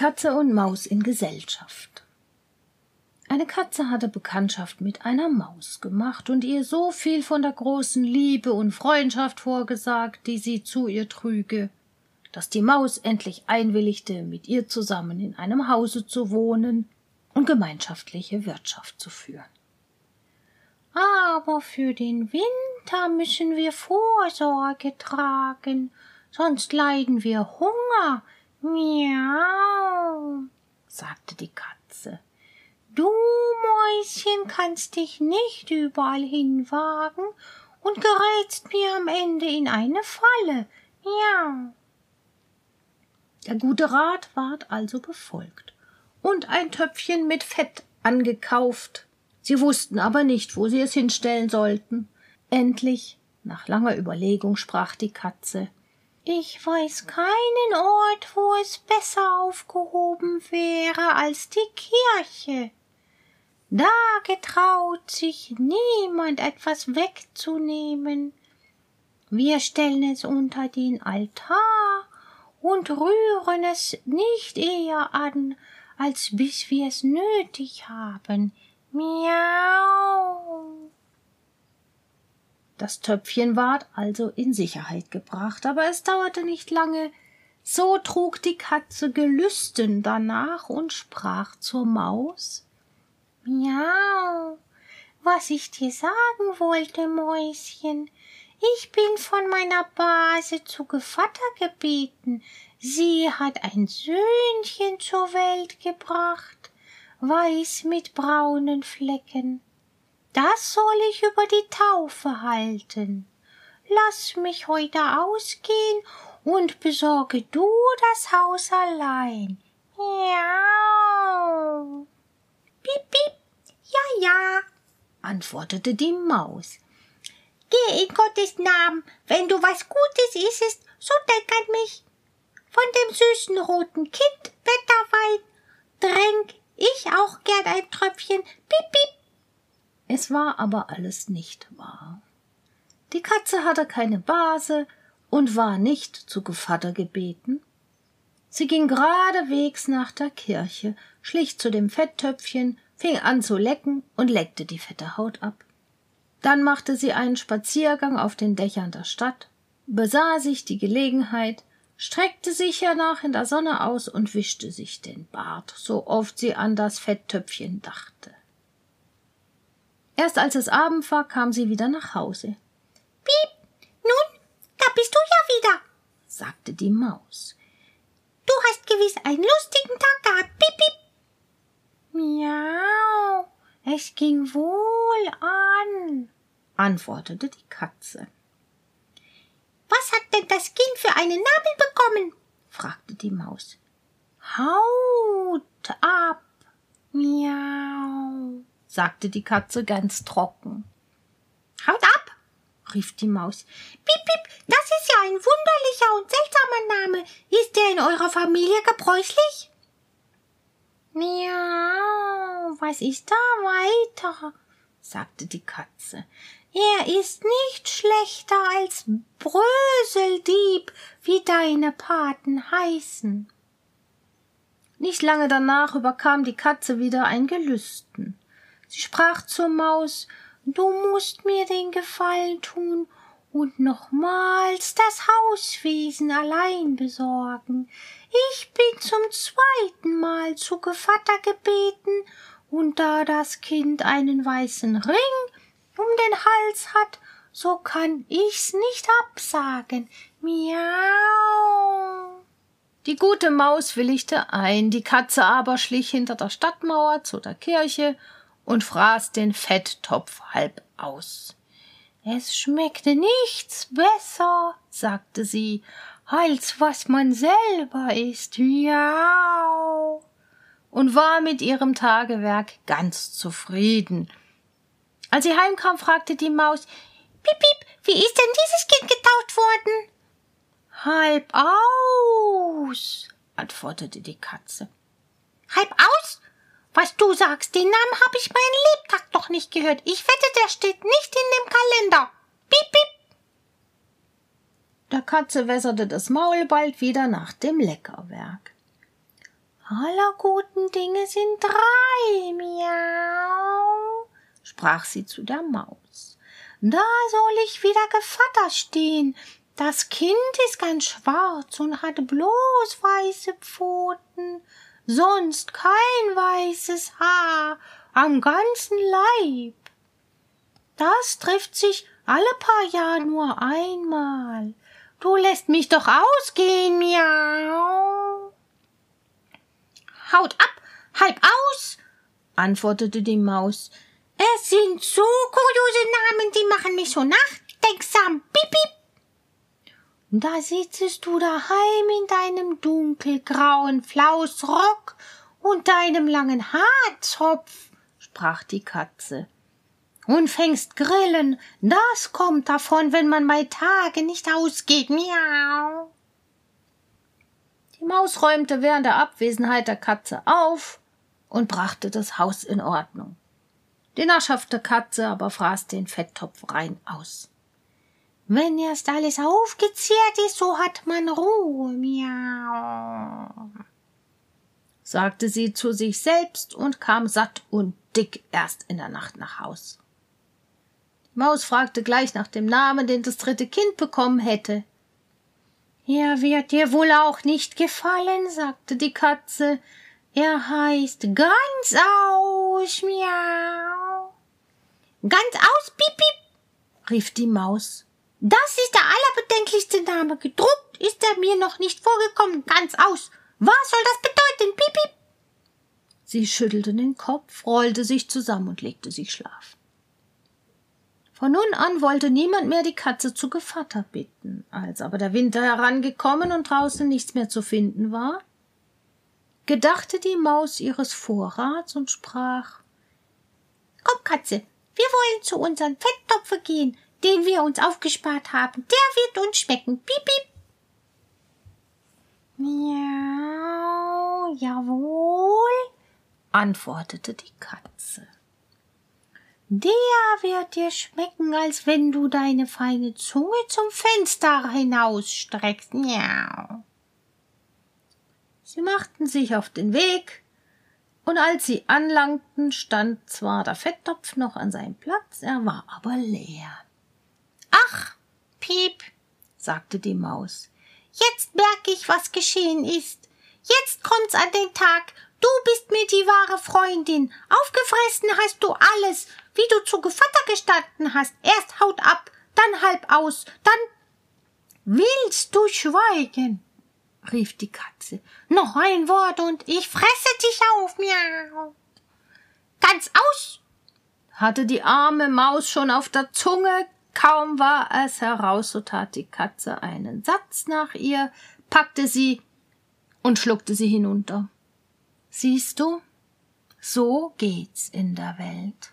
Katze und Maus in Gesellschaft. Eine Katze hatte Bekanntschaft mit einer Maus gemacht und ihr so viel von der großen Liebe und Freundschaft vorgesagt, die sie zu ihr trüge, dass die Maus endlich einwilligte, mit ihr zusammen in einem Hause zu wohnen und gemeinschaftliche Wirtschaft zu führen. Aber für den Winter müssen wir Vorsorge tragen, sonst leiden wir Hunger, Miau, sagte die Katze. Du, Mäuschen, kannst dich nicht überall hinwagen und gerätst mir am Ende in eine Falle. Miau. Der gute Rat ward also befolgt und ein Töpfchen mit Fett angekauft. Sie wussten aber nicht, wo sie es hinstellen sollten. Endlich, nach langer Überlegung, sprach die Katze ich weiß keinen Ort, wo es besser aufgehoben wäre als die Kirche. Da getraut sich niemand etwas wegzunehmen. Wir stellen es unter den Altar und rühren es nicht eher an, als bis wir es nötig haben. Miau. Das Töpfchen ward also in Sicherheit gebracht, aber es dauerte nicht lange, so trug die Katze Gelüsten danach und sprach zur Maus. Miau, was ich dir sagen wollte, Mäuschen, ich bin von meiner Base zu Gevatter gebeten. Sie hat ein Söhnchen zur Welt gebracht, weiß mit braunen Flecken. Das soll ich über die Taufe halten. Lass mich heute ausgehen und besorge du das Haus allein. Ja. Piep, piep. Ja, ja, antwortete die Maus. Geh in Gottes Namen, wenn du was Gutes isst, so denk an mich. Von dem süßen roten Kind Wetterwein tränk ich auch gern ein Tröpfchen. Piep, piep. Es war aber alles nicht wahr. Die Katze hatte keine Base und war nicht zu Gevatter gebeten. Sie ging geradewegs nach der Kirche, schlich zu dem Fetttöpfchen, fing an zu lecken und leckte die fette Haut ab. Dann machte sie einen Spaziergang auf den Dächern der Stadt, besah sich die Gelegenheit, streckte sich hernach in der Sonne aus und wischte sich den Bart, so oft sie an das Fetttöpfchen dachte. Erst als es Abend war, kam sie wieder nach Hause. Piep, nun, da bist du ja wieder, sagte die Maus. Du hast gewiss einen lustigen Tag gehabt. Piep, piep. Miau, es ging wohl an, antwortete die Katze. Was hat denn das Kind für einen Namen bekommen? fragte die Maus. Haut ab, miau sagte die Katze ganz trocken. Haut ab, rief die Maus. Piep, piep, das ist ja ein wunderlicher und seltsamer Name. Ist der in eurer Familie gebräuchlich? Miau, was ist da weiter? sagte die Katze. Er ist nicht schlechter als Bröseldieb, wie deine Paten heißen. Nicht lange danach überkam die Katze wieder ein Gelüsten. Sie sprach zur Maus Du musst mir den Gefallen tun und nochmals das Hauswesen allein besorgen. Ich bin zum zweiten Mal zu Gevatter gebeten, und da das Kind einen weißen Ring um den Hals hat, so kann ich's nicht absagen. Miau. Die gute Maus willigte ein, die Katze aber schlich hinter der Stadtmauer zu der Kirche und fraß den Fetttopf halb aus. Es schmeckte nichts besser, sagte sie, als was man selber isst. Miau. Und war mit ihrem Tagewerk ganz zufrieden. Als sie heimkam, fragte die Maus, Piep, piep, wie ist denn dieses Kind getauft worden? Halb aus, antwortete die Katze. Halb aus? Was du sagst, den Namen habe ich meinen Lebtag noch nicht gehört. Ich wette, der steht nicht in dem Kalender. Piep, piep. Der Katze wässerte das Maul bald wieder nach dem Leckerwerk. Aller guten Dinge sind drei, miau, sprach sie zu der Maus. Da soll ich wieder Gevatter stehen. Das Kind ist ganz schwarz und hat bloß weiße Pfoten, sonst kein weißes Haar am ganzen Leib. Das trifft sich alle paar Jahre nur einmal. Du lässt mich doch ausgehen, miau. Haut ab, halb aus, antwortete die Maus. Es sind so kuriose Namen, die machen mich so nachdenksam. Piep, piep. Da sitzest du daheim in deinem dunkelgrauen Flausrock und deinem langen Haarzopf, sprach die Katze. Und fängst Grillen, das kommt davon, wenn man bei Tage nicht ausgeht. Miau. Die Maus räumte während der Abwesenheit der Katze auf und brachte das Haus in Ordnung. Die naschhafte Katze aber fraß den Fetttopf rein aus. Wenn erst alles aufgezehrt ist, so hat man Ruhe, miau, sagte sie zu sich selbst und kam satt und dick erst in der Nacht nach Haus. Die Maus fragte gleich nach dem Namen, den das dritte Kind bekommen hätte. Er wird dir wohl auch nicht gefallen, sagte die Katze. Er heißt ganz aus, miau. Ganz aus, piep, piep, rief die Maus. Das ist der allerbedenklichste Name. Gedruckt ist er mir noch nicht vorgekommen. Ganz aus. Was soll das bedeuten, piep, piep? Sie schüttelte den Kopf, rollte sich zusammen und legte sich schlafen. Von nun an wollte niemand mehr die Katze zu Gevatter bitten. Als aber der Winter herangekommen und draußen nichts mehr zu finden war, gedachte die Maus ihres Vorrats und sprach Komm, Katze, wir wollen zu unserem Fetttopfe gehen, den wir uns aufgespart haben. Der wird uns schmecken. Piep, piep. Miau, jawohl, antwortete die Katze. Der wird dir schmecken, als wenn du deine feine Zunge zum Fenster hinausstreckst. Miau. Sie machten sich auf den Weg, und als sie anlangten, stand zwar der Fetttopf noch an seinem Platz, er war aber leer. Ach, Piep, sagte die Maus, jetzt merke ich, was geschehen ist. Jetzt kommt's an den Tag, Du bist mir die wahre Freundin. Aufgefressen hast du alles, wie du zu Gevatter gestanden hast. Erst haut ab, dann halb aus, dann willst du schweigen? rief die Katze. Noch ein Wort und ich fresse dich auf, miau. Ganz aus, hatte die arme Maus schon auf der Zunge. Kaum war es heraus, so tat die Katze einen Satz nach ihr, packte sie und schluckte sie hinunter. Siehst du, so geht's in der Welt.